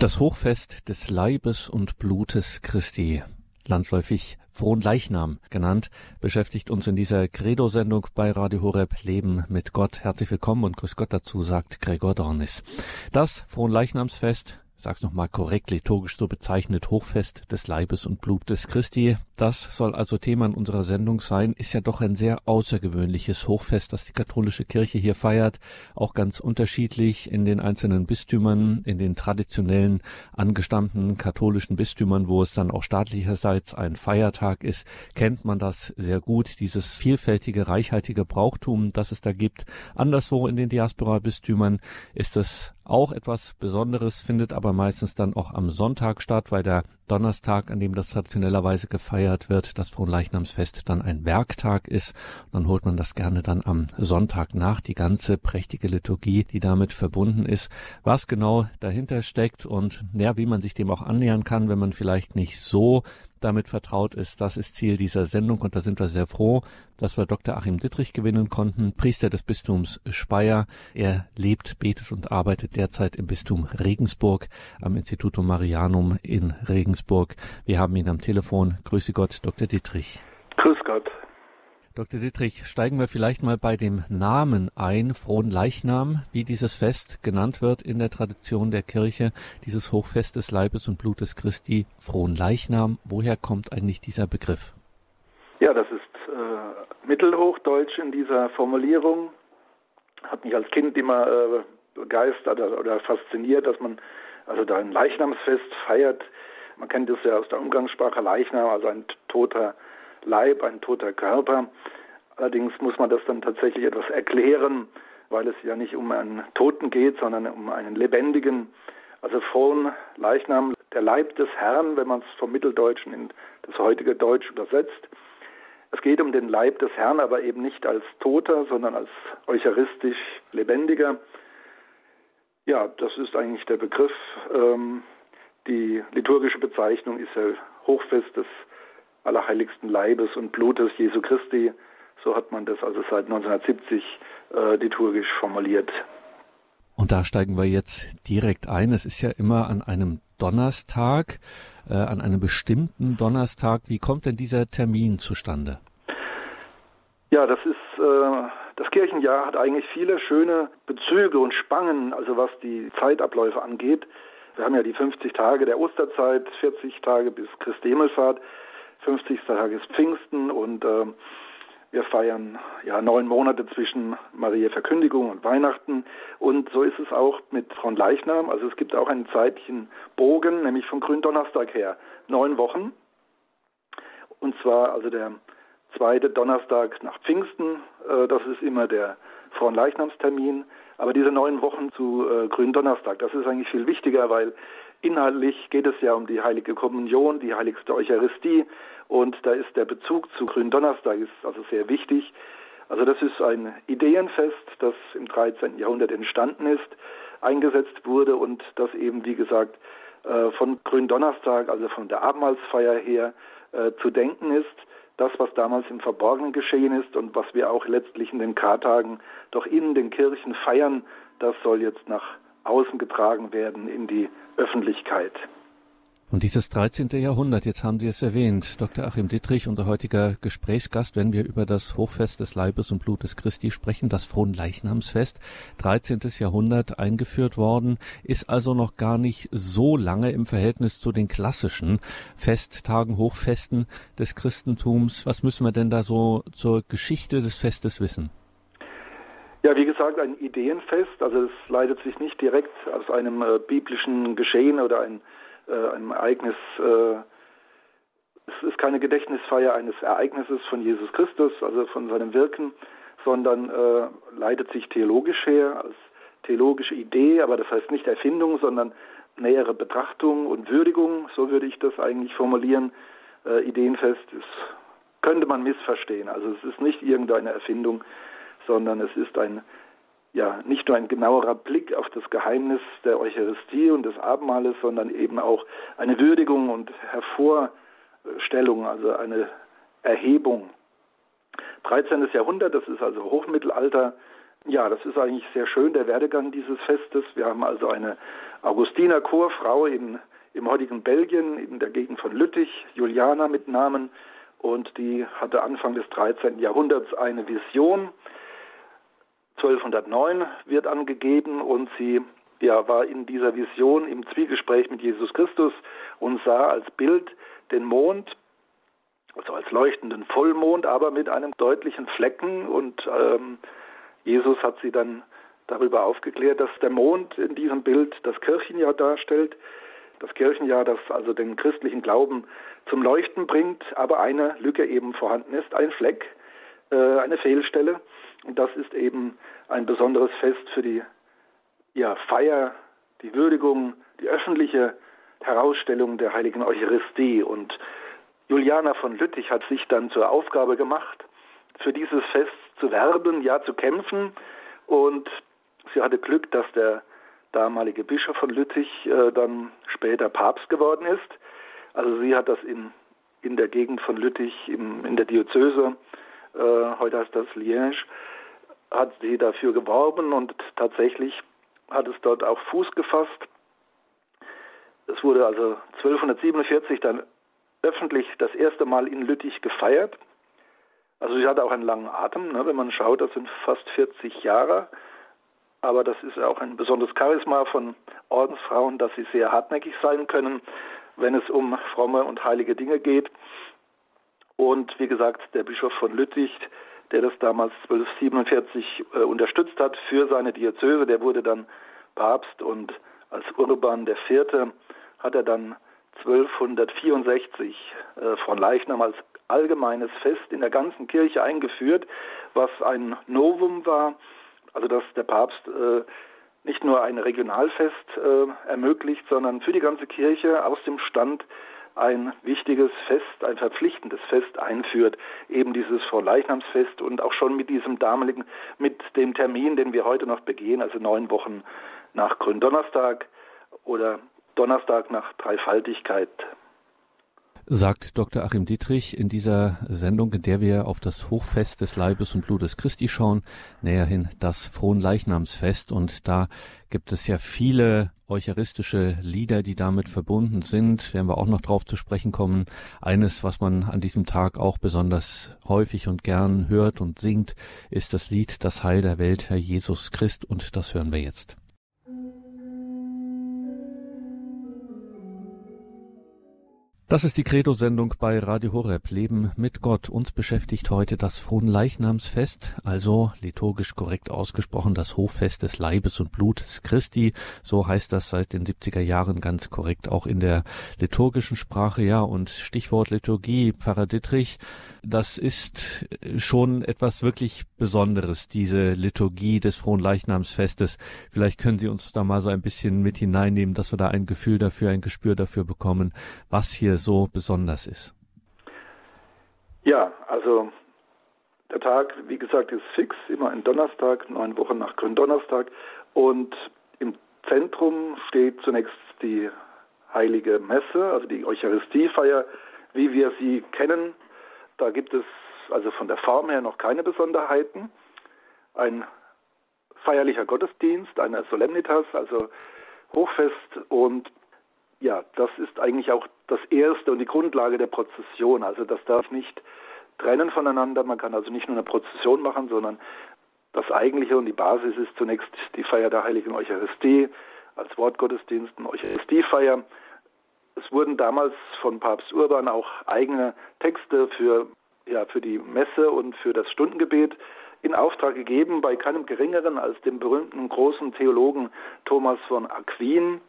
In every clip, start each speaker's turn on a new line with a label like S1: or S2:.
S1: Das Hochfest des Leibes und Blutes Christi, landläufig Fronleichnam genannt, beschäftigt uns in dieser Credo-Sendung bei Radio Horeb Leben mit Gott. Herzlich willkommen und Grüß Gott dazu, sagt Gregor Dornis. Das Fronleichnamsfest sag's nochmal korrekt, liturgisch so bezeichnet, Hochfest des Leibes und Blutes Christi. Das soll also Thema in unserer Sendung sein, ist ja doch ein sehr außergewöhnliches Hochfest, das die katholische Kirche hier feiert, auch ganz unterschiedlich in den einzelnen Bistümern, in den traditionellen angestammten katholischen Bistümern, wo es dann auch staatlicherseits ein Feiertag ist, kennt man das sehr gut, dieses vielfältige, reichhaltige Brauchtum, das es da gibt. Anderswo in den Diaspora-Bistümern ist es auch etwas Besonderes, findet aber meistens dann auch am Sonntag statt, weil der Donnerstag, an dem das traditionellerweise gefeiert wird, das Fronleichnamsfest dann ein Werktag ist. Dann holt man das gerne dann am Sonntag nach, die ganze prächtige Liturgie, die damit verbunden ist. Was genau dahinter steckt und ja, wie man sich dem auch annähern kann, wenn man vielleicht nicht so damit vertraut ist. Das ist Ziel dieser Sendung und da sind wir sehr froh, dass wir Dr. Achim Dittrich gewinnen konnten, Priester des Bistums Speyer. Er lebt, betet und arbeitet derzeit im Bistum Regensburg am Institutum Marianum in Regensburg. Wir haben ihn am Telefon. Grüße Gott, Dr. Dittrich.
S2: Grüß Gott.
S1: Dr. Dittrich, steigen wir vielleicht mal bei dem Namen ein, Frohen Leichnam, wie dieses Fest genannt wird in der Tradition der Kirche, dieses Hochfest des Leibes und Blutes Christi, Frohen Leichnam. Woher kommt eigentlich dieser Begriff?
S2: Ja, das ist äh, Mittelhochdeutsch in dieser Formulierung. Hat mich als Kind immer äh, begeistert oder, oder fasziniert, dass man also da ein Leichnamsfest feiert. Man kennt es ja aus der Umgangssprache Leichnam, also ein toter Leib, ein toter Körper. Allerdings muss man das dann tatsächlich etwas erklären, weil es ja nicht um einen Toten geht, sondern um einen lebendigen, also frohen Leichnam, der Leib des Herrn, wenn man es vom Mitteldeutschen in das heutige Deutsch übersetzt. Es geht um den Leib des Herrn, aber eben nicht als Toter, sondern als eucharistisch Lebendiger. Ja, das ist eigentlich der Begriff. Ähm, die liturgische Bezeichnung ist ja Hochfest des allerheiligsten Leibes und Blutes Jesu Christi. So hat man das also seit 1970 äh, liturgisch formuliert.
S1: Und da steigen wir jetzt direkt ein. Es ist ja immer an einem Donnerstag, äh, an einem bestimmten Donnerstag. Wie kommt denn dieser Termin zustande?
S2: Ja, das ist äh, das Kirchenjahr hat eigentlich viele schöne Bezüge und Spangen, also was die Zeitabläufe angeht. Wir haben ja die 50 Tage der Osterzeit, 40 Tage bis Christi Himmelfahrt. 50. Tag ist Pfingsten und äh, wir feiern ja neun Monate zwischen Maria Verkündigung und Weihnachten. Und so ist es auch mit Fronleichnam. Also es gibt auch einen zeitlichen Bogen, nämlich von Gründonnerstag her. Neun Wochen. Und zwar also der zweite Donnerstag nach Pfingsten. Äh, das ist immer der Fronleichnamstermin. Aber diese neun Wochen zu äh, Gründonnerstag, das ist eigentlich viel wichtiger, weil Inhaltlich geht es ja um die heilige Kommunion, die heiligste Eucharistie und da ist der Bezug zu Gründonnerstag ist also sehr wichtig. Also das ist ein Ideenfest, das im 13. Jahrhundert entstanden ist, eingesetzt wurde und das eben, wie gesagt, äh, von Gründonnerstag, also von der Abendmahlsfeier her, äh, zu denken ist. Das, was damals im Verborgenen geschehen ist und was wir auch letztlich in den Kartagen doch in den Kirchen feiern, das soll jetzt nach außen getragen werden in die Öffentlichkeit.
S1: Und dieses 13. Jahrhundert, jetzt haben Sie es erwähnt, Dr. Achim Dittrich, unser heutiger Gesprächsgast, wenn wir über das Hochfest des Leibes und Blutes Christi sprechen, das Fronleichnamsfest, 13. Jahrhundert eingeführt worden, ist also noch gar nicht so lange im Verhältnis zu den klassischen Festtagen, Hochfesten des Christentums. Was müssen wir denn da so zur Geschichte des Festes wissen?
S2: Ja, wie gesagt, ein Ideenfest. Also es leitet sich nicht direkt aus einem äh, biblischen Geschehen oder ein, äh, einem Ereignis. Äh, es ist keine Gedächtnisfeier eines Ereignisses von Jesus Christus, also von seinem Wirken, sondern äh, leitet sich theologisch her als theologische Idee, aber das heißt nicht Erfindung, sondern nähere Betrachtung und Würdigung. So würde ich das eigentlich formulieren. Äh, Ideenfest ist, könnte man missverstehen. Also es ist nicht irgendeine Erfindung sondern es ist ein ja nicht nur ein genauerer Blick auf das Geheimnis der Eucharistie und des Abendmahles, sondern eben auch eine Würdigung und Hervorstellung, also eine Erhebung. 13. Jahrhundert, das ist also Hochmittelalter, Ja, das ist eigentlich sehr schön, der Werdegang dieses Festes. Wir haben also eine Augustiner Chorfrau in, im heutigen Belgien, in der Gegend von Lüttich, Juliana mit Namen, und die hatte Anfang des 13. Jahrhunderts eine Vision. 1209 wird angegeben und sie ja, war in dieser Vision im Zwiegespräch mit Jesus Christus und sah als Bild den Mond, also als leuchtenden Vollmond, aber mit einem deutlichen Flecken und ähm, Jesus hat sie dann darüber aufgeklärt, dass der Mond in diesem Bild das Kirchenjahr darstellt. Das Kirchenjahr, das also den christlichen Glauben zum Leuchten bringt, aber eine Lücke eben vorhanden ist, ein Fleck, äh, eine Fehlstelle. Und das ist eben ein besonderes Fest für die ja, Feier, die Würdigung, die öffentliche Herausstellung der heiligen Eucharistie. Und Juliana von Lüttich hat sich dann zur Aufgabe gemacht, für dieses Fest zu werben, ja zu kämpfen. Und sie hatte Glück, dass der damalige Bischof von Lüttich äh, dann später Papst geworden ist. Also sie hat das in, in der Gegend von Lüttich, im, in der Diözese, heute heißt das Liège, hat sie dafür geworben und tatsächlich hat es dort auch Fuß gefasst. Es wurde also 1247 dann öffentlich das erste Mal in Lüttich gefeiert. Also sie hatte auch einen langen Atem, ne, wenn man schaut, das sind fast 40 Jahre. Aber das ist auch ein besonderes Charisma von Ordensfrauen, dass sie sehr hartnäckig sein können, wenn es um fromme und heilige Dinge geht. Und wie gesagt, der Bischof von Lüttich, der das damals 1247 äh, unterstützt hat für seine Diözese, der wurde dann Papst und als Urban IV. hat er dann 1264 äh, von Leichnam als allgemeines Fest in der ganzen Kirche eingeführt, was ein Novum war, also dass der Papst äh, nicht nur ein Regionalfest äh, ermöglicht, sondern für die ganze Kirche aus dem Stand ein wichtiges Fest, ein verpflichtendes Fest einführt, eben dieses Vorleichnamsfest und auch schon mit diesem damaligen, mit dem Termin, den wir heute noch begehen, also neun Wochen nach Gründonnerstag oder Donnerstag nach Dreifaltigkeit
S1: sagt Dr. Achim Dietrich in dieser Sendung, in der wir auf das Hochfest des Leibes und Blutes Christi schauen, näherhin das Fronleichnamsfest. Und da gibt es ja viele eucharistische Lieder, die damit verbunden sind. Werden wir auch noch drauf zu sprechen kommen. Eines, was man an diesem Tag auch besonders häufig und gern hört und singt, ist das Lied Das Heil der Welt, Herr Jesus Christ. Und das hören wir jetzt. Das ist die Credo-Sendung bei Radio Horeb. Leben mit Gott. Uns beschäftigt heute das Fronleichnamsfest, also liturgisch korrekt ausgesprochen das Hoffest des Leibes und Blutes Christi. So heißt das seit den 70er Jahren ganz korrekt auch in der liturgischen Sprache. Ja, und Stichwort Liturgie, Pfarrer Dittrich, das ist schon etwas wirklich Besonderes, diese Liturgie des Fronleichnamsfestes. Vielleicht können Sie uns da mal so ein bisschen mit hineinnehmen, dass wir da ein Gefühl dafür, ein Gespür dafür bekommen, was hier so besonders ist?
S2: Ja, also der Tag, wie gesagt, ist fix, immer ein Donnerstag, neun Wochen nach Gründonnerstag. Und im Zentrum steht zunächst die heilige Messe, also die Eucharistiefeier, wie wir sie kennen. Da gibt es also von der Form her noch keine Besonderheiten. Ein feierlicher Gottesdienst, eine Solemnitas, also Hochfest und ja, das ist eigentlich auch das Erste und die Grundlage der Prozession. Also das darf nicht trennen voneinander. Man kann also nicht nur eine Prozession machen, sondern das Eigentliche und die Basis ist zunächst die Feier der Heiligen Eucharistie als Wortgottesdienst, eine Eucharistiefeier. Es wurden damals von Papst Urban auch eigene Texte für, ja, für die Messe und für das Stundengebet in Auftrag gegeben bei keinem geringeren als dem berühmten großen Theologen Thomas von Aquin,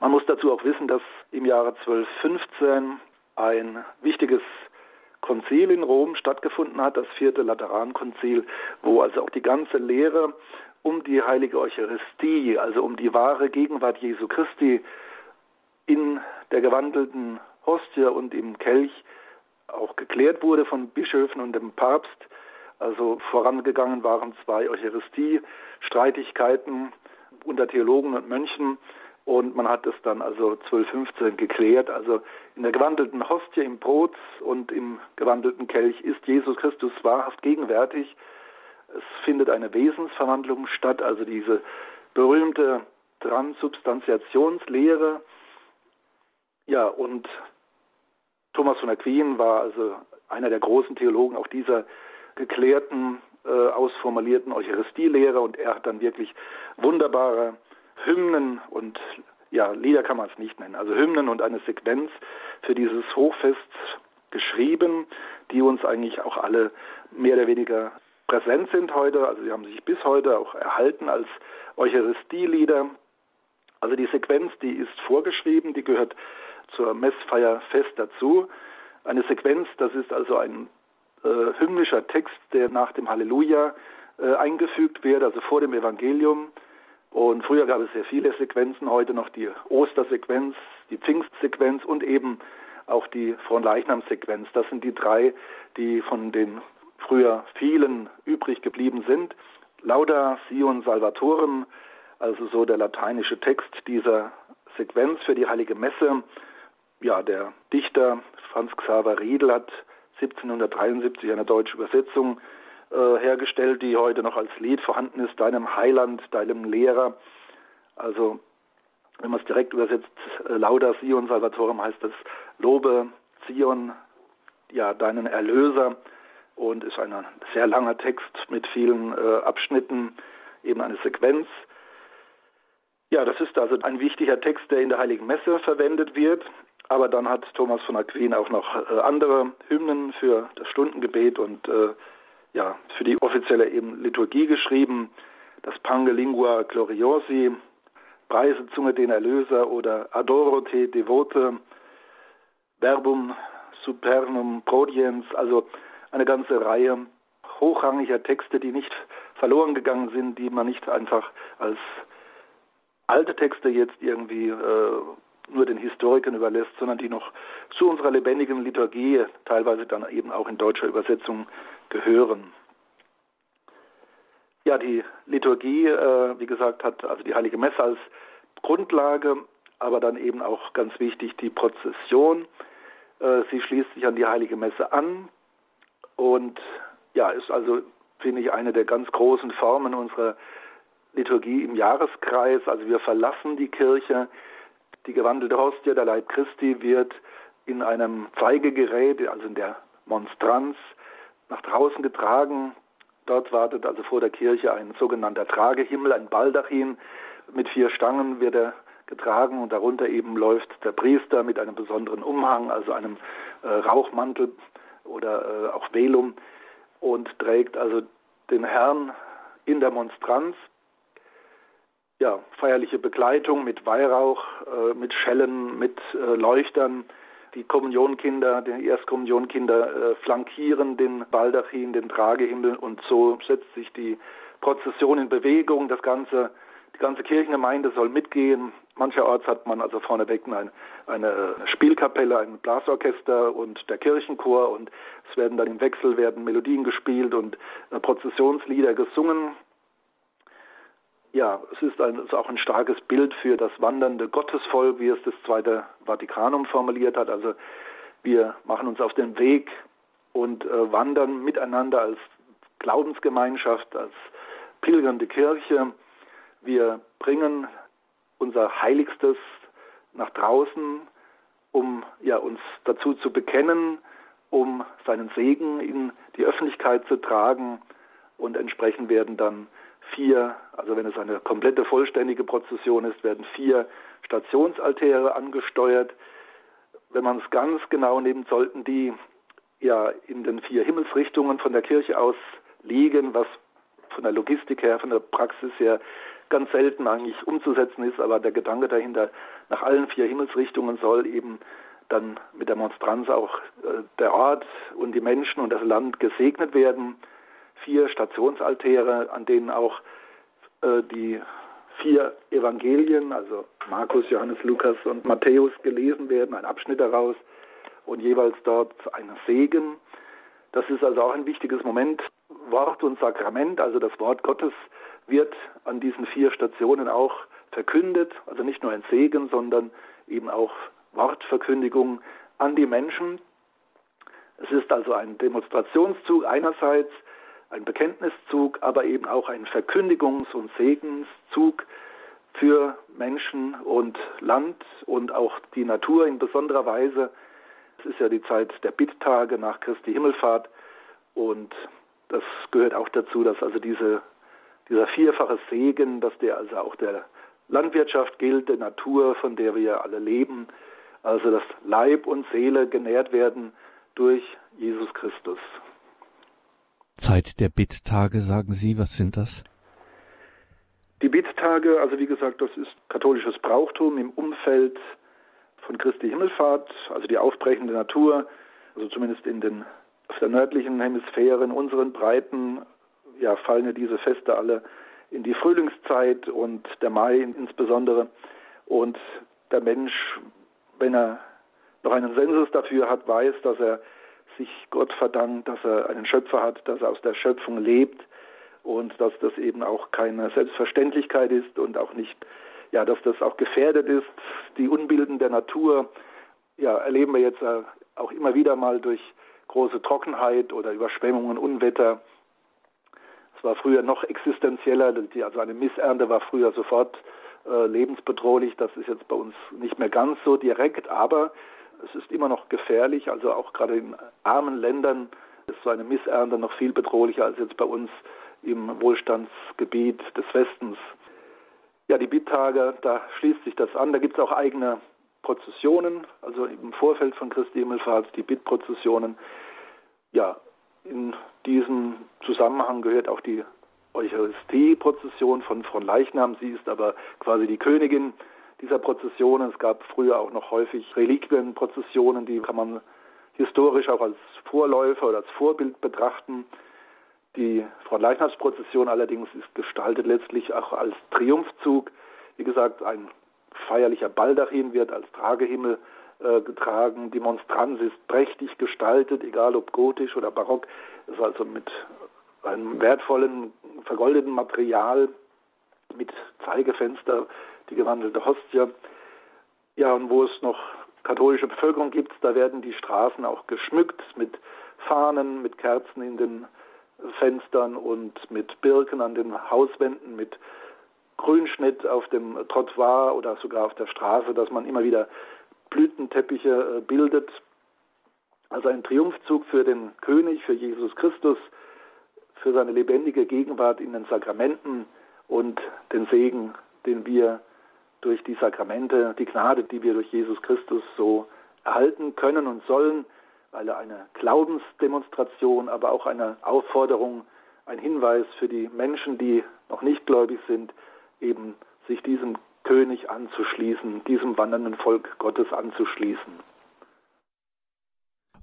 S2: man muss dazu auch wissen, dass im Jahre 1215 ein wichtiges Konzil in Rom stattgefunden hat, das vierte Laterankonzil, wo also auch die ganze Lehre um die heilige Eucharistie, also um die wahre Gegenwart Jesu Christi in der gewandelten Hostie und im Kelch auch geklärt wurde von Bischöfen und dem Papst. Also vorangegangen waren zwei Eucharistie-Streitigkeiten unter Theologen und Mönchen und man hat es dann also 1215 geklärt. Also in der gewandelten Hostie im Brot und im gewandelten Kelch ist Jesus Christus wahrhaft gegenwärtig. Es findet eine Wesensverwandlung statt, also diese berühmte Transubstantiationslehre. Ja, und Thomas von Aquin war also einer der großen Theologen auch dieser geklärten, äh, ausformulierten Eucharistielehre und er hat dann wirklich wunderbare Hymnen und ja, Lieder kann man es nicht nennen, also Hymnen und eine Sequenz für dieses Hochfest geschrieben, die uns eigentlich auch alle mehr oder weniger präsent sind heute. Also sie haben sich bis heute auch erhalten als Eucharistielieder. Also die Sequenz, die ist vorgeschrieben, die gehört zur Messfeier fest dazu. Eine Sequenz, das ist also ein äh, hymnischer Text, der nach dem Halleluja äh, eingefügt wird, also vor dem Evangelium. Und früher gab es sehr viele Sequenzen, heute noch die Ostersequenz, die Pfingstsequenz und eben auch die Fronleichnam-Sequenz. Das sind die drei, die von den früher vielen übrig geblieben sind. Lauda Sion Salvatorem, also so der lateinische Text dieser Sequenz für die Heilige Messe. Ja, der Dichter Franz Xaver Riedel hat 1773 eine deutsche Übersetzung äh, hergestellt, die heute noch als Lied vorhanden ist, deinem Heiland, deinem Lehrer. Also wenn man es direkt übersetzt, äh, Lauda Sion Salvatorem heißt es, lobe Zion, ja, deinen Erlöser und ist ein sehr langer Text mit vielen äh, Abschnitten, eben eine Sequenz. Ja, das ist also ein wichtiger Text, der in der Heiligen Messe verwendet wird. Aber dann hat Thomas von Aquin auch noch äh, andere Hymnen für das Stundengebet und äh, ja, für die offizielle eben Liturgie geschrieben. Das Pange Lingua Gloriosi, Preise Zunge den Erlöser oder Adoro te Devote, Verbum Supernum Prodiens, also eine ganze Reihe hochrangiger Texte, die nicht verloren gegangen sind, die man nicht einfach als alte Texte jetzt irgendwie äh, nur den Historikern überlässt, sondern die noch zu unserer lebendigen Liturgie teilweise dann eben auch in deutscher Übersetzung gehören. Ja, die Liturgie, äh, wie gesagt, hat also die Heilige Messe als Grundlage, aber dann eben auch ganz wichtig die Prozession. Äh, sie schließt sich an die Heilige Messe an und ja, ist also, finde ich, eine der ganz großen Formen unserer Liturgie im Jahreskreis. Also wir verlassen die Kirche, die gewandelte Hostie, der Leib Christi, wird in einem Zeigegerät, also in der Monstranz, nach draußen getragen. Dort wartet also vor der Kirche ein sogenannter Tragehimmel, ein Baldachin. Mit vier Stangen wird er getragen und darunter eben läuft der Priester mit einem besonderen Umhang, also einem äh, Rauchmantel oder äh, auch Velum und trägt also den Herrn in der Monstranz. Ja, feierliche Begleitung mit Weihrauch, äh, mit Schellen, mit äh, Leuchtern. Die Kommunionkinder, die Erstkommunionkinder äh, flankieren den Baldachin, den Tragehimmel und so setzt sich die Prozession in Bewegung. Das ganze die ganze Kirchengemeinde soll mitgehen. Mancherorts hat man also vorneweg eine, eine Spielkapelle, ein Blasorchester und der Kirchenchor und es werden dann im Wechsel werden Melodien gespielt und äh, Prozessionslieder gesungen. Ja, es ist, ein, ist auch ein starkes Bild für das wandernde Gottesvolk, wie es das Zweite Vatikanum formuliert hat. Also wir machen uns auf den Weg und äh, wandern miteinander als Glaubensgemeinschaft, als pilgernde Kirche wir bringen unser Heiligstes nach draußen, um ja, uns dazu zu bekennen, um seinen Segen in die Öffentlichkeit zu tragen. Und entsprechend werden dann vier, also wenn es eine komplette vollständige Prozession ist, werden vier Stationsaltäre angesteuert. Wenn man es ganz genau nimmt, sollten die ja in den vier Himmelsrichtungen von der Kirche aus liegen, was von der Logistik her, von der Praxis her ganz selten eigentlich umzusetzen ist, aber der Gedanke dahinter, nach allen vier Himmelsrichtungen soll eben dann mit der Monstranz auch äh, der Ort und die Menschen und das Land gesegnet werden. Vier Stationsaltäre, an denen auch äh, die vier Evangelien, also Markus, Johannes, Lukas und Matthäus gelesen werden, ein Abschnitt daraus und jeweils dort ein Segen. Das ist also auch ein wichtiges Moment. Wort und Sakrament, also das Wort Gottes wird an diesen vier Stationen auch verkündet, also nicht nur ein Segen, sondern eben auch Wortverkündigung an die Menschen. Es ist also ein Demonstrationszug einerseits, ein Bekenntniszug, aber eben auch ein Verkündigungs- und Segenszug für Menschen und Land und auch die Natur in besonderer Weise. Es ist ja die Zeit der Bitttage nach Christi Himmelfahrt und das gehört auch dazu, dass also diese, dieser vierfache Segen, dass der also auch der Landwirtschaft gilt, der Natur, von der wir alle leben, also dass Leib und Seele genährt werden durch Jesus Christus.
S1: Zeit der Bitttage, sagen Sie, was sind das?
S2: Die Bitttage, also wie gesagt, das ist katholisches Brauchtum im Umfeld von Christi Himmelfahrt, also die aufbrechende Natur, also zumindest in den auf der nördlichen Hemisphäre, in unseren Breiten, ja, fallen ja diese Feste alle in die Frühlingszeit und der Mai insbesondere. Und der Mensch, wenn er noch einen Sensus dafür hat, weiß, dass er sich Gott verdankt, dass er einen Schöpfer hat, dass er aus der Schöpfung lebt und dass das eben auch keine Selbstverständlichkeit ist und auch nicht, ja, dass das auch gefährdet ist. Die Unbilden der Natur, ja, erleben wir jetzt äh, auch immer wieder mal durch große Trockenheit oder Überschwemmungen, Unwetter. Es war früher noch existenzieller, also eine Missernte war früher sofort äh, lebensbedrohlich. Das ist jetzt bei uns nicht mehr ganz so direkt, aber es ist immer noch gefährlich. Also auch gerade in armen Ländern ist so eine Missernte noch viel bedrohlicher als jetzt bei uns im Wohlstandsgebiet des Westens. Ja, die Bittage, da schließt sich das an. Da gibt es auch eigene Prozessionen, also im Vorfeld von Christi Himmelfahrt, die Bittprozessionen. Ja, in diesem Zusammenhang gehört auch die Eucharistie-Prozession von Leichnam. Sie ist aber quasi die Königin dieser Prozessionen. Es gab früher auch noch häufig Reliquienprozessionen, die kann man historisch auch als Vorläufer oder als Vorbild betrachten. Die Fronleichnamsprozession allerdings ist gestaltet letztlich auch als Triumphzug. Wie gesagt, ein feierlicher Baldachin wird als Tragehimmel äh, getragen. Die Monstranz ist prächtig gestaltet, egal ob gotisch oder barock. Es ist also mit einem wertvollen, vergoldeten Material, mit Zeigefenster, die gewandelte Hostie. Ja, und wo es noch katholische Bevölkerung gibt, da werden die Straßen auch geschmückt mit Fahnen, mit Kerzen in den Fenstern und mit Birken an den Hauswänden, mit Grünschnitt auf dem Trottoir oder sogar auf der Straße, dass man immer wieder Blütenteppiche äh, bildet. Also ein Triumphzug für den König, für Jesus Christus, für seine lebendige Gegenwart in den Sakramenten und den Segen, den wir durch die Sakramente, die Gnade, die wir durch Jesus Christus so erhalten können und sollen, weil er eine Glaubensdemonstration, aber auch eine Aufforderung, ein Hinweis für die Menschen, die noch nicht gläubig sind, eben sich diesem König anzuschließen, diesem wandernden Volk Gottes anzuschließen.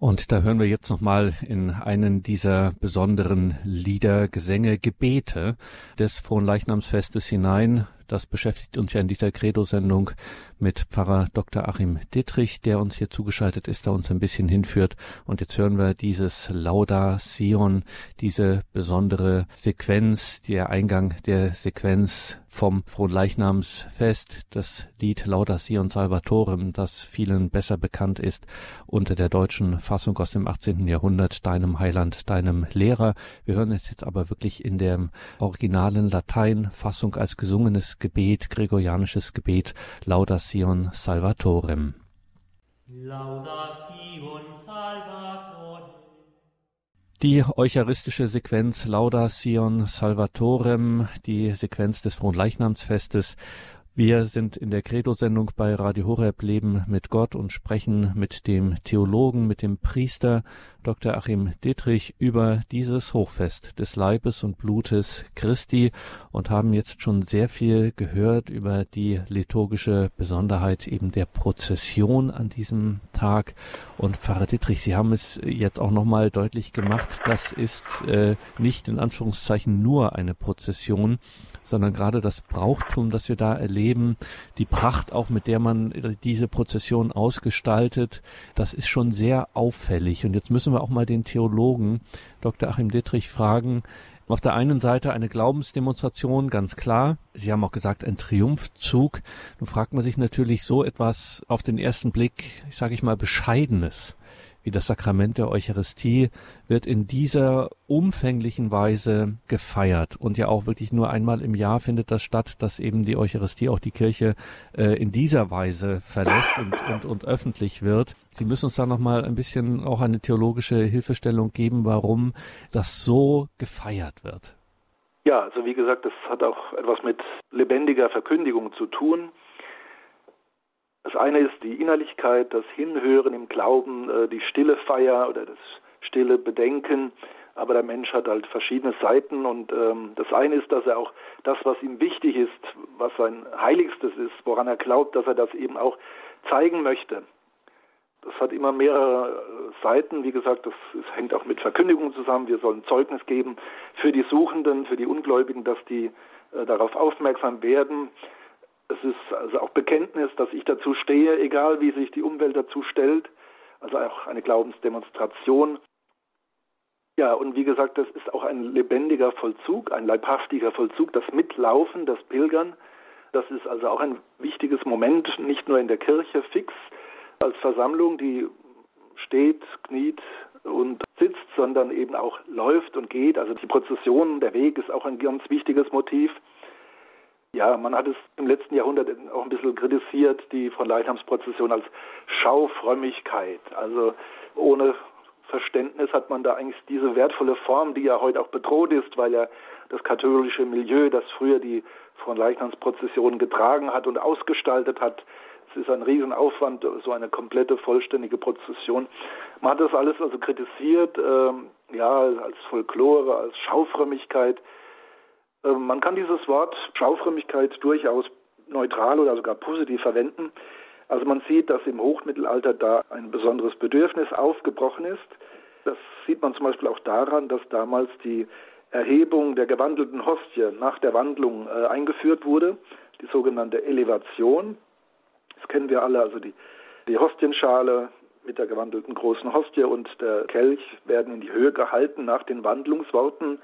S1: Und da hören wir jetzt nochmal in einen dieser besonderen Lieder, Gesänge, Gebete des Fronleichnamsfestes hinein. Das beschäftigt uns ja in dieser Credo-Sendung mit Pfarrer Dr. Achim Dittrich, der uns hier zugeschaltet ist, der uns ein bisschen hinführt. Und jetzt hören wir dieses Lauda Sion, diese besondere Sequenz, der Eingang der Sequenz vom Fronleichnamsfest, das Lied Lauda Sion Salvatorem, das vielen besser bekannt ist unter der deutschen Fassung aus dem 18. Jahrhundert, deinem Heiland, deinem Lehrer. Wir hören es jetzt aber wirklich in der originalen Lateinfassung als gesungenes Gebet, gregorianisches Gebet, Lauda Sion Salvatorem. Laudasion Salvatorem. Die eucharistische Sequenz Lauda Sion Salvatorem, die Sequenz des Fronleichnamsfestes wir sind in der Credo-Sendung bei Radio Horeb Leben mit Gott und sprechen mit dem Theologen, mit dem Priester Dr. Achim Dittrich über dieses Hochfest des Leibes und Blutes Christi und haben jetzt schon sehr viel gehört über die liturgische Besonderheit eben der Prozession an diesem Tag. Und Pfarrer Dittrich, Sie haben es jetzt auch nochmal deutlich gemacht, das ist äh, nicht in Anführungszeichen nur eine Prozession, sondern gerade das Brauchtum, das wir da erleben, die Pracht auch, mit der man diese Prozession ausgestaltet, das ist schon sehr auffällig. Und jetzt müssen wir auch mal den Theologen Dr. Achim Dittrich fragen, auf der einen Seite eine Glaubensdemonstration, ganz klar. Sie haben auch gesagt, ein Triumphzug. Nun fragt man sich natürlich so etwas auf den ersten Blick, ich sage ich mal, Bescheidenes wie das Sakrament der Eucharistie wird in dieser umfänglichen Weise gefeiert und ja auch wirklich nur einmal im Jahr findet das statt, dass eben die Eucharistie auch die Kirche äh, in dieser Weise verlässt und, und, und öffentlich wird. Sie müssen uns da nochmal ein bisschen auch eine theologische Hilfestellung geben, warum das so gefeiert wird.
S2: Ja, also wie gesagt, das hat auch etwas mit lebendiger Verkündigung zu tun. Das eine ist die Innerlichkeit, das Hinhören im Glauben, äh, die stille Feier oder das stille Bedenken. Aber der Mensch hat halt verschiedene Seiten und ähm, das eine ist, dass er auch das, was ihm wichtig ist, was sein Heiligstes ist, woran er glaubt, dass er das eben auch zeigen möchte. Das hat immer mehrere äh, Seiten. Wie gesagt, das, das hängt auch mit Verkündigung zusammen. Wir sollen Zeugnis geben für die Suchenden, für die Ungläubigen, dass die äh, darauf aufmerksam werden. Es ist also auch Bekenntnis, dass ich dazu stehe, egal wie sich die Umwelt dazu stellt. Also auch eine Glaubensdemonstration. Ja, und wie gesagt, das ist auch ein lebendiger Vollzug, ein leibhaftiger Vollzug, das Mitlaufen, das Pilgern. Das ist also auch ein wichtiges Moment, nicht nur in der Kirche fix als Versammlung, die steht, kniet und sitzt, sondern eben auch läuft und geht. Also die Prozession, der Weg ist auch ein ganz wichtiges Motiv. Ja, man hat es im letzten Jahrhundert auch ein bisschen kritisiert, die von Leichnamsprozession als Schaufrömmigkeit. Also ohne Verständnis hat man da eigentlich diese wertvolle Form, die ja heute auch bedroht ist, weil ja das katholische Milieu, das früher die von Leichnamsprozessionen getragen hat und ausgestaltet hat, es ist ein Riesenaufwand, so eine komplette, vollständige Prozession. Man hat das alles also kritisiert, ähm, ja, als Folklore, als Schaufrömmigkeit. Ähm, man kann dieses Wort Schaufrömmigkeit durchaus neutral oder sogar positiv verwenden. Also man sieht, dass im Hochmittelalter da ein besonderes Bedürfnis aufgebrochen ist. Das sieht man zum Beispiel auch daran, dass damals die Erhebung der gewandelten Hostie nach der Wandlung äh, eingeführt wurde, die sogenannte Elevation. Das kennen wir alle, also die, die Hostienschale mit der gewandelten großen Hostie und der Kelch werden in die Höhe gehalten nach den Wandlungsworten.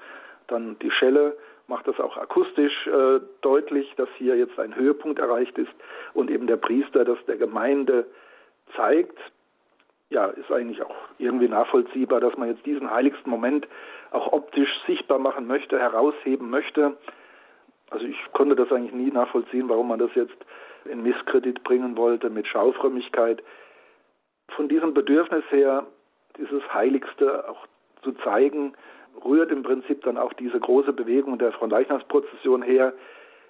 S2: Dann die Schelle macht das auch akustisch äh, deutlich, dass hier jetzt ein Höhepunkt erreicht ist und eben der Priester das der Gemeinde zeigt. Ja, ist eigentlich auch irgendwie nachvollziehbar, dass man jetzt diesen heiligsten Moment auch optisch sichtbar machen möchte, herausheben möchte. Also ich konnte das eigentlich nie nachvollziehen, warum man das jetzt in Misskredit bringen wollte mit Schaufrömmigkeit. Von diesem Bedürfnis her, dieses Heiligste auch zu zeigen, rührt im Prinzip dann auch diese große Bewegung der Fronleichnamsprozession her.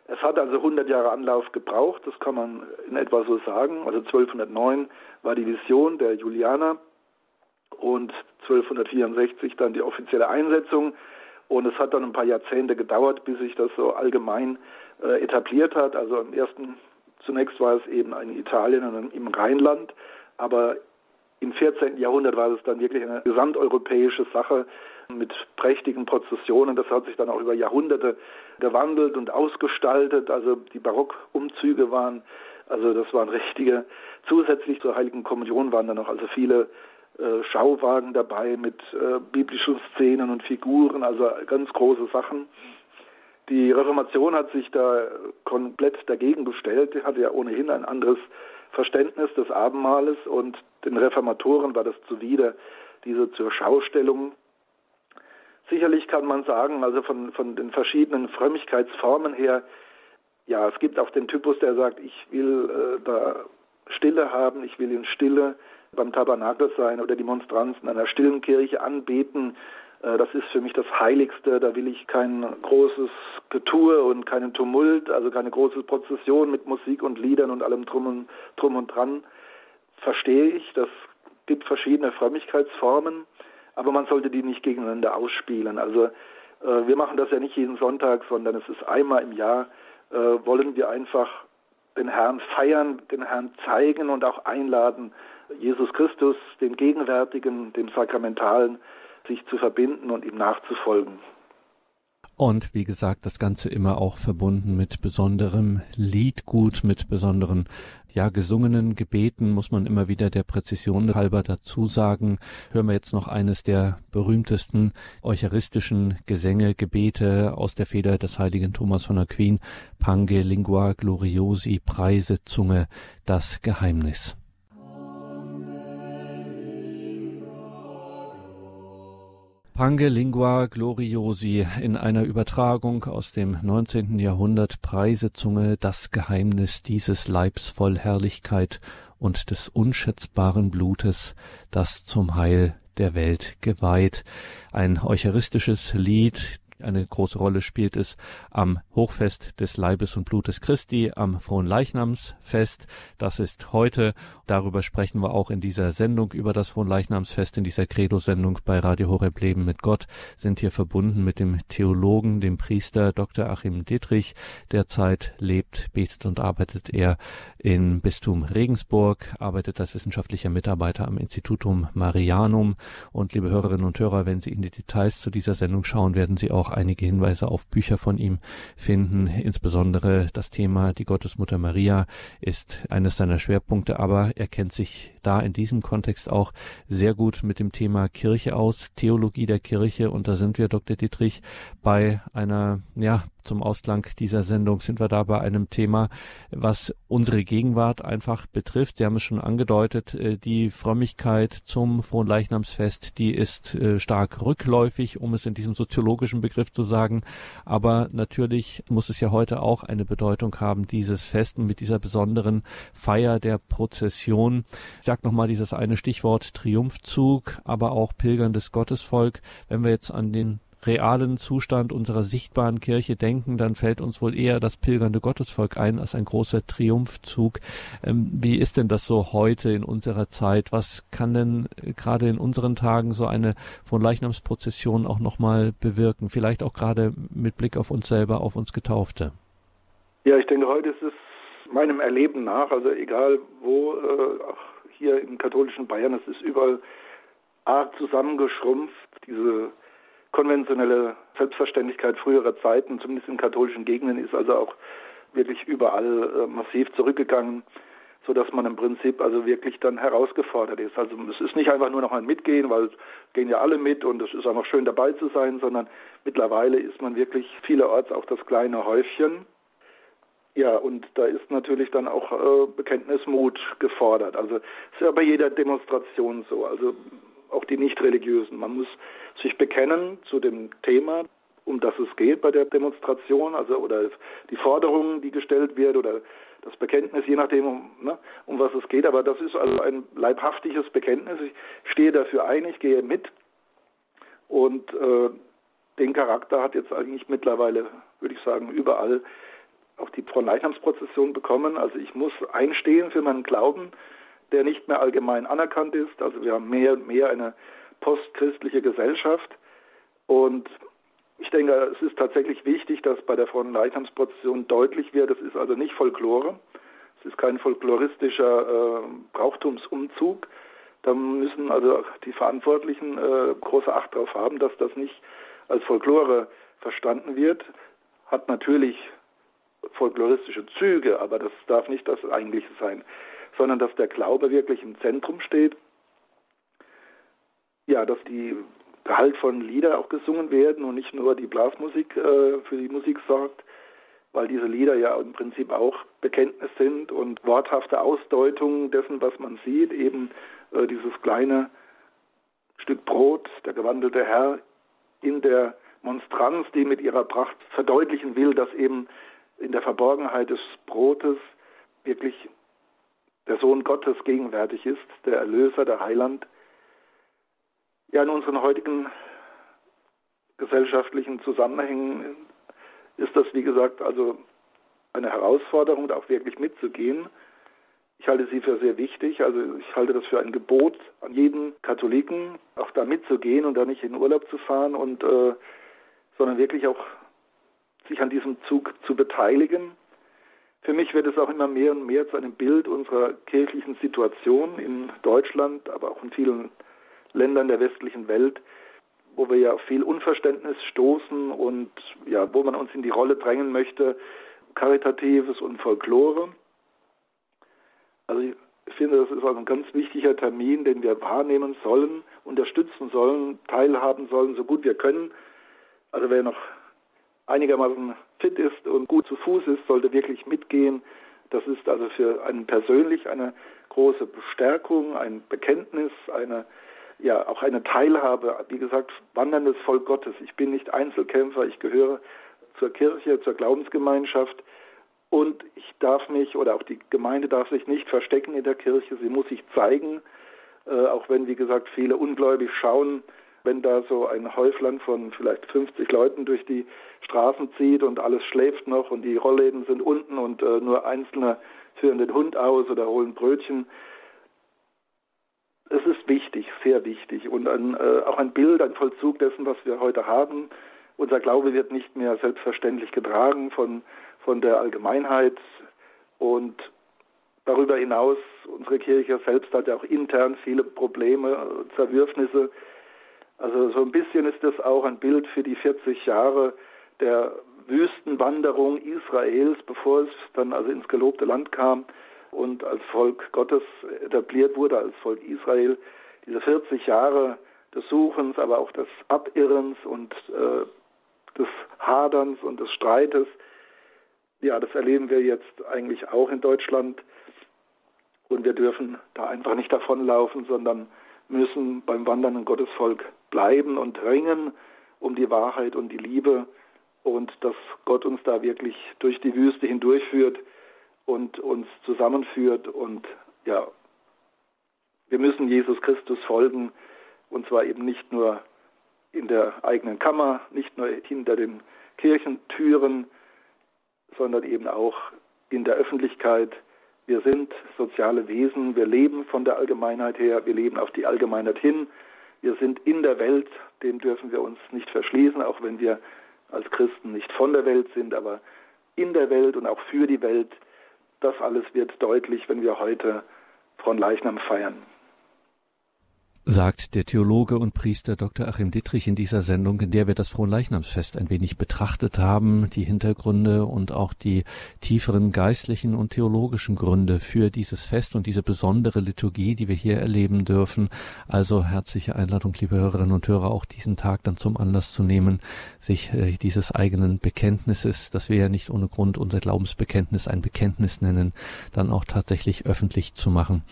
S2: Es hat also 100 Jahre Anlauf gebraucht, das kann man in etwa so sagen. Also 1209 war die Vision der Julianer und 1264 dann die offizielle Einsetzung. Und es hat dann ein paar Jahrzehnte gedauert, bis sich das so allgemein äh, etabliert hat. Also im ersten, zunächst war es eben in Italien und im Rheinland, aber im 14. Jahrhundert war es dann wirklich eine gesamteuropäische Sache mit prächtigen Prozessionen. Das hat sich dann auch über Jahrhunderte gewandelt und ausgestaltet. Also die Barockumzüge waren, also das waren richtige, zusätzlich zur Heiligen Kommunion waren dann noch also viele äh, Schauwagen dabei mit äh, biblischen Szenen und Figuren, also ganz große Sachen. Die Reformation hat sich da komplett dagegen gestellt, die hatte ja ohnehin ein anderes Verständnis des Abendmahles und den Reformatoren war das zuwider, diese zur Schaustellung. Sicherlich kann man sagen, also von, von den verschiedenen Frömmigkeitsformen her, ja, es gibt auch den Typus, der sagt, ich will äh, da Stille haben, ich will in Stille beim Tabernakel sein oder die Monstranzen einer stillen Kirche anbeten. Äh, das ist für mich das Heiligste. Da will ich kein großes Getue und keinen Tumult, also keine große Prozession mit Musik und Liedern und allem drum und, drum und dran. Verstehe ich. Das gibt verschiedene Frömmigkeitsformen, aber man sollte die nicht gegeneinander ausspielen. Also äh, wir machen das ja nicht jeden Sonntag, sondern es ist einmal im Jahr, äh, wollen wir einfach den Herrn feiern, den Herrn zeigen und auch einladen, Jesus Christus, dem Gegenwärtigen, dem Sakramentalen, sich zu verbinden und ihm nachzufolgen.
S1: Und wie gesagt, das Ganze immer auch verbunden mit besonderem Liedgut, mit besonderen, ja, gesungenen Gebeten, muss man immer wieder der Präzision halber dazu sagen. Hören wir jetzt noch eines der berühmtesten eucharistischen Gesänge, Gebete aus der Feder des heiligen Thomas von Aquin, Pange Lingua Gloriosi, Preise Zunge, das Geheimnis. Pange Lingua Gloriosi in einer Übertragung aus dem 19. Jahrhundert Preisezunge das Geheimnis dieses Leibs voll Herrlichkeit und des unschätzbaren Blutes, das zum Heil der Welt geweiht. Ein eucharistisches Lied, eine große Rolle spielt es am Hochfest des Leibes und Blutes Christi, am Frohen Leichnamsfest. Das ist heute. Darüber sprechen wir auch in dieser Sendung über das Frohen Leichnamsfest, in dieser Credo-Sendung bei Radio Horeb Leben mit Gott, sind hier verbunden mit dem Theologen, dem Priester Dr. Achim Dietrich. Derzeit lebt, betet und arbeitet er im Bistum Regensburg, arbeitet als wissenschaftlicher Mitarbeiter am Institutum Marianum. Und liebe Hörerinnen und Hörer, wenn Sie in die Details zu dieser Sendung schauen, werden Sie auch einige Hinweise auf Bücher von ihm finden. Insbesondere das Thema die Gottesmutter Maria ist eines seiner Schwerpunkte, aber er kennt sich da in diesem Kontext auch sehr gut mit dem Thema Kirche aus, Theologie der Kirche. Und da sind wir, Dr. Dietrich, bei einer, ja, zum Ausklang dieser Sendung sind wir da bei einem Thema, was unsere Gegenwart einfach betrifft. Sie haben es schon angedeutet, äh, die Frömmigkeit zum Fronleichnamsfest, die ist äh, stark rückläufig, um es in diesem soziologischen Begriff zu sagen. Aber natürlich muss es ja heute auch eine Bedeutung haben, dieses Fest mit dieser besonderen Feier der Prozession. Ich sage nochmal dieses eine Stichwort Triumphzug, aber auch pilgerndes Gottesvolk. Wenn wir jetzt an den realen Zustand unserer sichtbaren Kirche denken, dann fällt uns wohl eher das pilgernde Gottesvolk ein als ein großer Triumphzug. Ähm, wie ist denn das so heute in unserer Zeit? Was kann denn äh, gerade in unseren Tagen so eine von Leichnamsprozession auch nochmal bewirken? Vielleicht auch gerade mit Blick auf uns selber, auf uns Getaufte.
S2: Ja, ich denke, heute ist es meinem Erleben nach, also egal wo, äh, auch hier im katholischen Bayern, es ist überall arg zusammengeschrumpft, diese konventionelle Selbstverständlichkeit früherer Zeiten, zumindest in katholischen Gegenden, ist also auch wirklich überall äh, massiv zurückgegangen, so dass man im Prinzip also wirklich dann herausgefordert ist. Also es ist nicht einfach nur noch ein Mitgehen, weil gehen ja alle mit und es ist einfach schön dabei zu sein, sondern mittlerweile ist man wirklich vielerorts auch das kleine Häufchen. Ja, und da ist natürlich dann auch äh, Bekenntnismut gefordert. Also es ist ja bei jeder Demonstration so. Also auch die nicht-religiösen. Man muss sich bekennen zu dem Thema, um das es geht bei der Demonstration, also oder die Forderung, die gestellt wird oder das Bekenntnis, je nachdem, um, ne, um was es geht. Aber das ist also ein leibhaftiges Bekenntnis. Ich stehe dafür ein, ich gehe mit und äh, den Charakter hat jetzt eigentlich mittlerweile, würde ich sagen, überall auch die Fronleichnamsprozession bekommen. Also ich muss einstehen für meinen Glauben der nicht mehr allgemein anerkannt ist. Also wir haben mehr und mehr eine postchristliche Gesellschaft. Und ich denke, es ist tatsächlich wichtig, dass bei der Fronleichnamsprozession deutlich wird, es ist also nicht Folklore, es ist kein folkloristischer äh, Brauchtumsumzug. Da müssen also die Verantwortlichen äh, große Acht darauf haben, dass das nicht als Folklore verstanden wird. Hat natürlich folkloristische Züge, aber das darf nicht das Eigentliche sein sondern dass der Glaube wirklich im Zentrum steht. Ja, dass die gehaltvollen Lieder auch gesungen werden und nicht nur die Blasmusik äh, für die Musik sorgt, weil diese Lieder ja im Prinzip auch Bekenntnis sind und worthafte Ausdeutungen dessen, was man sieht, eben äh, dieses kleine Stück Brot, der gewandelte Herr in der Monstranz, die mit ihrer Pracht verdeutlichen will, dass eben in der Verborgenheit des Brotes wirklich der Sohn Gottes gegenwärtig ist, der Erlöser, der Heiland. Ja, in unseren heutigen gesellschaftlichen Zusammenhängen ist das, wie gesagt, also eine Herausforderung, da auch wirklich mitzugehen. Ich halte sie für sehr wichtig. Also ich halte das für ein Gebot an jeden Katholiken, auch da mitzugehen und da nicht in Urlaub zu fahren und äh, sondern wirklich auch sich an diesem Zug zu beteiligen für mich wird es auch immer mehr und mehr zu einem Bild unserer kirchlichen Situation in Deutschland, aber auch in vielen Ländern der westlichen Welt, wo wir ja auf viel Unverständnis stoßen und ja, wo man uns in die Rolle drängen möchte, Karitatives und Folklore. Also ich finde, das ist also ein ganz wichtiger Termin, den wir wahrnehmen sollen, unterstützen sollen, teilhaben sollen, so gut wir können. Also wer noch einigermaßen fit ist und gut zu Fuß ist, sollte wirklich mitgehen. Das ist also für einen persönlich eine große Bestärkung, ein Bekenntnis, eine ja auch eine Teilhabe, wie gesagt, wanderndes Volk Gottes. Ich bin nicht Einzelkämpfer, ich gehöre zur Kirche, zur Glaubensgemeinschaft und ich darf mich oder auch die Gemeinde darf sich nicht verstecken in der Kirche, sie muss sich zeigen, äh, auch wenn, wie gesagt, viele ungläubig schauen, wenn da so ein Häuflein von vielleicht 50 Leuten durch die Straßen zieht und alles schläft noch und die Rollläden sind unten und äh, nur Einzelne führen den Hund aus oder holen Brötchen es ist wichtig, sehr wichtig und ein, äh, auch ein Bild, ein Vollzug dessen, was wir heute haben. Unser Glaube wird nicht mehr selbstverständlich getragen von, von der Allgemeinheit und darüber hinaus, unsere Kirche selbst hat ja auch intern viele Probleme, Zerwürfnisse. Also so ein bisschen ist das auch ein Bild für die 40 Jahre der Wüstenwanderung Israels, bevor es dann also ins gelobte Land kam und als Volk Gottes etabliert wurde, als Volk Israel. Diese 40 Jahre des Suchens, aber auch des Abirrens und äh, des Haderns und des Streites, ja, das erleben wir jetzt eigentlich auch in Deutschland. Und wir dürfen da einfach nicht davonlaufen, sondern müssen beim wandernden Gottesvolk bleiben und ringen um die Wahrheit und die Liebe und dass Gott uns da wirklich durch die Wüste hindurchführt und uns zusammenführt. Und ja, wir müssen Jesus Christus folgen und zwar eben nicht nur in der eigenen Kammer, nicht nur hinter den Kirchentüren, sondern eben auch in der Öffentlichkeit. Wir sind soziale Wesen, wir leben von der Allgemeinheit her, wir leben auf die Allgemeinheit hin. Wir sind in der Welt, dem dürfen wir uns nicht verschließen, auch wenn wir als Christen nicht von der Welt sind, aber in der Welt und auch für die Welt das alles wird deutlich, wenn wir heute Fronleichnam feiern
S1: sagt der Theologe und Priester Dr. Achim Dittrich in dieser Sendung, in der wir das Fronleichnamsfest ein wenig betrachtet haben, die Hintergründe und auch die tieferen geistlichen und theologischen Gründe für dieses Fest und diese besondere Liturgie, die wir hier erleben dürfen. Also herzliche Einladung, liebe Hörerinnen und Hörer, auch diesen Tag dann zum Anlass zu nehmen, sich äh, dieses eigenen Bekenntnisses, das wir ja nicht ohne Grund unser Glaubensbekenntnis ein Bekenntnis nennen, dann auch tatsächlich öffentlich zu machen.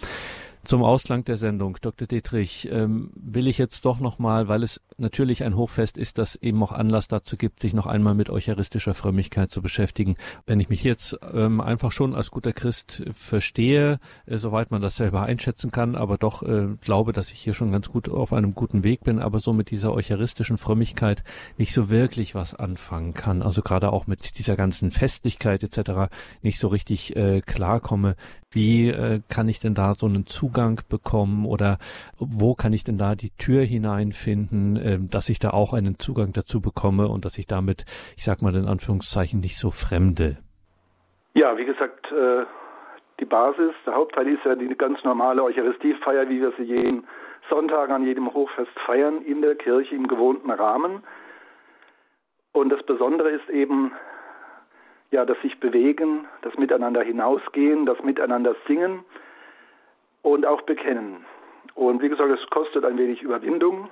S1: Zum Ausklang der Sendung, Dr. Dietrich, ähm, will ich jetzt doch nochmal, weil es natürlich ein Hochfest ist, das eben auch Anlass dazu gibt, sich noch einmal mit eucharistischer Frömmigkeit zu beschäftigen. Wenn ich mich jetzt ähm, einfach schon als guter Christ verstehe, äh, soweit man das selber einschätzen kann, aber doch äh, glaube, dass ich hier schon ganz gut auf einem guten Weg bin, aber so mit dieser eucharistischen Frömmigkeit nicht so wirklich was anfangen kann. Also gerade auch mit dieser ganzen Festlichkeit etc. nicht so richtig äh, klarkomme. Wie äh, kann ich denn da so einen Zugang bekommen oder wo kann ich denn da die Tür hineinfinden, äh, dass ich da auch einen Zugang dazu bekomme und dass ich damit, ich sag mal in Anführungszeichen, nicht so fremde?
S2: Ja, wie gesagt, äh, die Basis, der Hauptteil ist ja die ganz normale Eucharistiefeier, wie wir sie jeden Sonntag an jedem Hochfest feiern, in der Kirche im gewohnten Rahmen. Und das Besondere ist eben, ja, das sich bewegen, das Miteinander hinausgehen, das Miteinander singen und auch bekennen. Und wie gesagt, es kostet ein wenig Überwindung.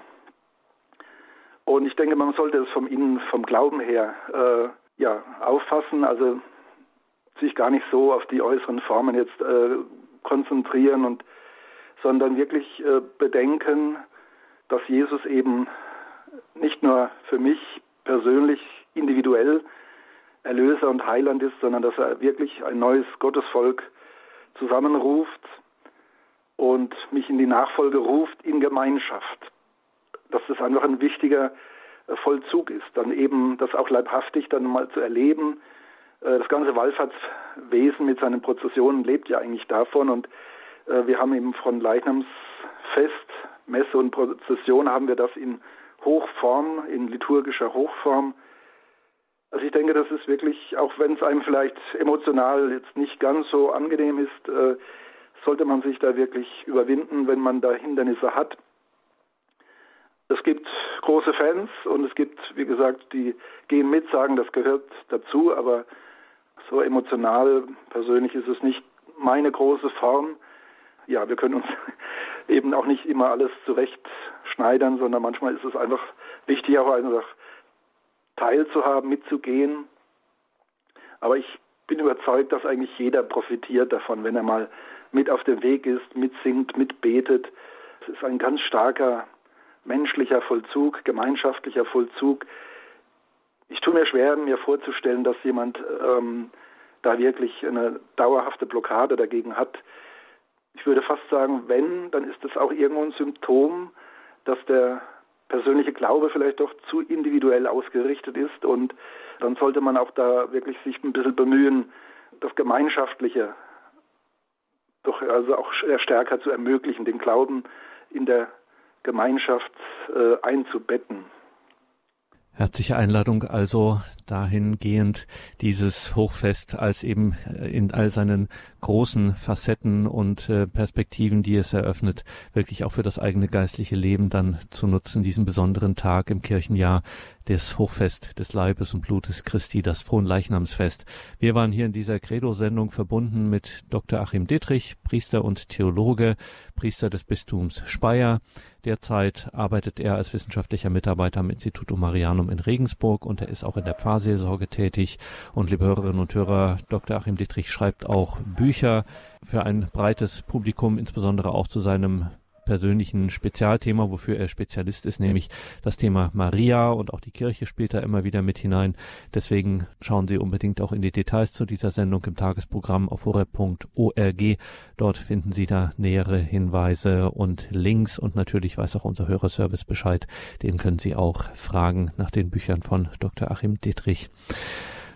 S2: Und ich denke, man sollte es vom Innen, vom Glauben her, äh, ja, auffassen, also sich gar nicht so auf die äußeren Formen jetzt äh, konzentrieren und sondern wirklich äh, bedenken, dass Jesus eben nicht nur für mich persönlich individuell Erlöser und Heiland ist, sondern dass er wirklich ein neues Gottesvolk zusammenruft und mich in die Nachfolge ruft in Gemeinschaft. Dass das einfach ein wichtiger äh, Vollzug ist, dann eben das auch leibhaftig dann mal zu erleben. Äh, das ganze Wallfahrtswesen mit seinen Prozessionen lebt ja eigentlich davon und äh, wir haben eben von Leichnamsfest, Messe und Prozession haben wir das in Hochform, in liturgischer Hochform denke, das ist wirklich, auch wenn es einem vielleicht emotional jetzt nicht ganz so angenehm ist, äh, sollte man sich da wirklich überwinden, wenn man da Hindernisse hat. Es gibt große Fans und es gibt, wie gesagt, die gehen mit, sagen, das gehört dazu, aber so emotional, persönlich ist es nicht meine große Form. Ja, wir können uns eben auch nicht immer alles zurecht schneidern, sondern manchmal ist es einfach wichtig, auch einfach teilzuhaben, mitzugehen. Aber ich bin überzeugt, dass eigentlich jeder profitiert davon, wenn er mal mit auf dem Weg ist, mitsingt, mitbetet, ist ein ganz starker menschlicher Vollzug, gemeinschaftlicher Vollzug. Ich tue mir schwer, mir vorzustellen, dass jemand ähm, da wirklich eine dauerhafte Blockade dagegen hat. Ich würde fast sagen, wenn, dann ist es auch irgendwo ein Symptom, dass der persönliche Glaube vielleicht doch zu individuell ausgerichtet ist und dann sollte man auch da wirklich sich ein bisschen bemühen, das Gemeinschaftliche doch also auch stärker zu ermöglichen, den Glauben in der Gemeinschaft äh, einzubetten.
S1: Herzliche Einladung also dahingehend dieses Hochfest als eben äh, in all seinen großen Facetten und äh, Perspektiven, die es eröffnet, wirklich auch für das eigene geistliche Leben dann zu nutzen, diesen besonderen Tag im Kirchenjahr, das Hochfest des Leibes und Blutes Christi, das Fronleichnamsfest. Wir waren hier in dieser Credo-Sendung verbunden mit Dr. Achim Dittrich, Priester und Theologe, Priester des Bistums Speyer. Derzeit arbeitet er als wissenschaftlicher Mitarbeiter am Institutum Marianum in Regensburg und er ist auch in der Pfarrseelsorge tätig. Und liebe Hörerinnen und Hörer, Dr. Achim Dittrich schreibt auch Bücher für ein breites Publikum, insbesondere auch zu seinem persönlichen Spezialthema, wofür er Spezialist ist, nämlich das Thema Maria und auch die Kirche spielt da immer wieder mit hinein. Deswegen schauen Sie unbedingt auch in die Details zu dieser Sendung im Tagesprogramm auf horeb.org. Dort finden Sie da nähere Hinweise und Links und natürlich weiß auch unser Hörerservice Bescheid. Den können Sie auch fragen nach den Büchern von Dr. Achim Dietrich.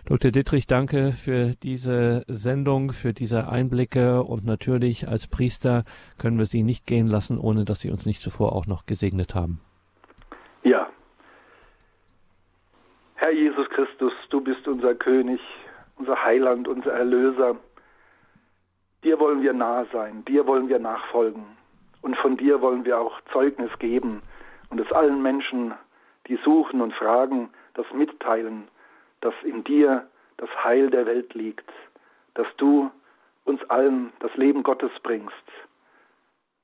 S1: Dr. Dittrich, danke für diese Sendung, für diese Einblicke und natürlich als Priester können wir Sie nicht gehen lassen, ohne dass Sie uns nicht zuvor auch noch gesegnet haben.
S2: Ja. Herr Jesus Christus, du bist unser König, unser Heiland, unser Erlöser. Dir wollen wir nahe sein, dir wollen wir nachfolgen und von dir wollen wir auch Zeugnis geben und es allen Menschen, die suchen und fragen, das mitteilen dass in dir das Heil der Welt liegt, dass du uns allen das Leben Gottes bringst,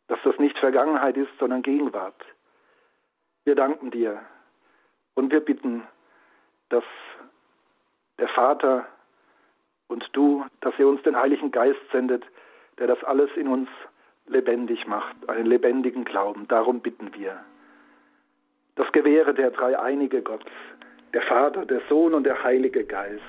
S2: dass das nicht Vergangenheit ist, sondern Gegenwart. Wir danken dir und wir bitten, dass der Vater und du, dass ihr uns den Heiligen Geist sendet, der das alles in uns lebendig macht, einen lebendigen Glauben. Darum bitten wir. Das gewähre der dreieinige Gott, der Vater, der Sohn und der Heilige Geist.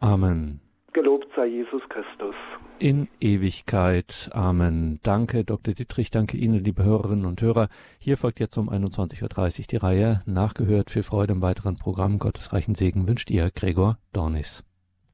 S1: Amen.
S2: Gelobt sei Jesus Christus.
S1: In Ewigkeit. Amen. Danke, Dr. Dietrich. Danke Ihnen, liebe Hörerinnen und Hörer. Hier folgt jetzt um 21.30 Uhr die Reihe Nachgehört für Freude im weiteren Programm. Gottes reichen Segen wünscht ihr, Gregor Dornis.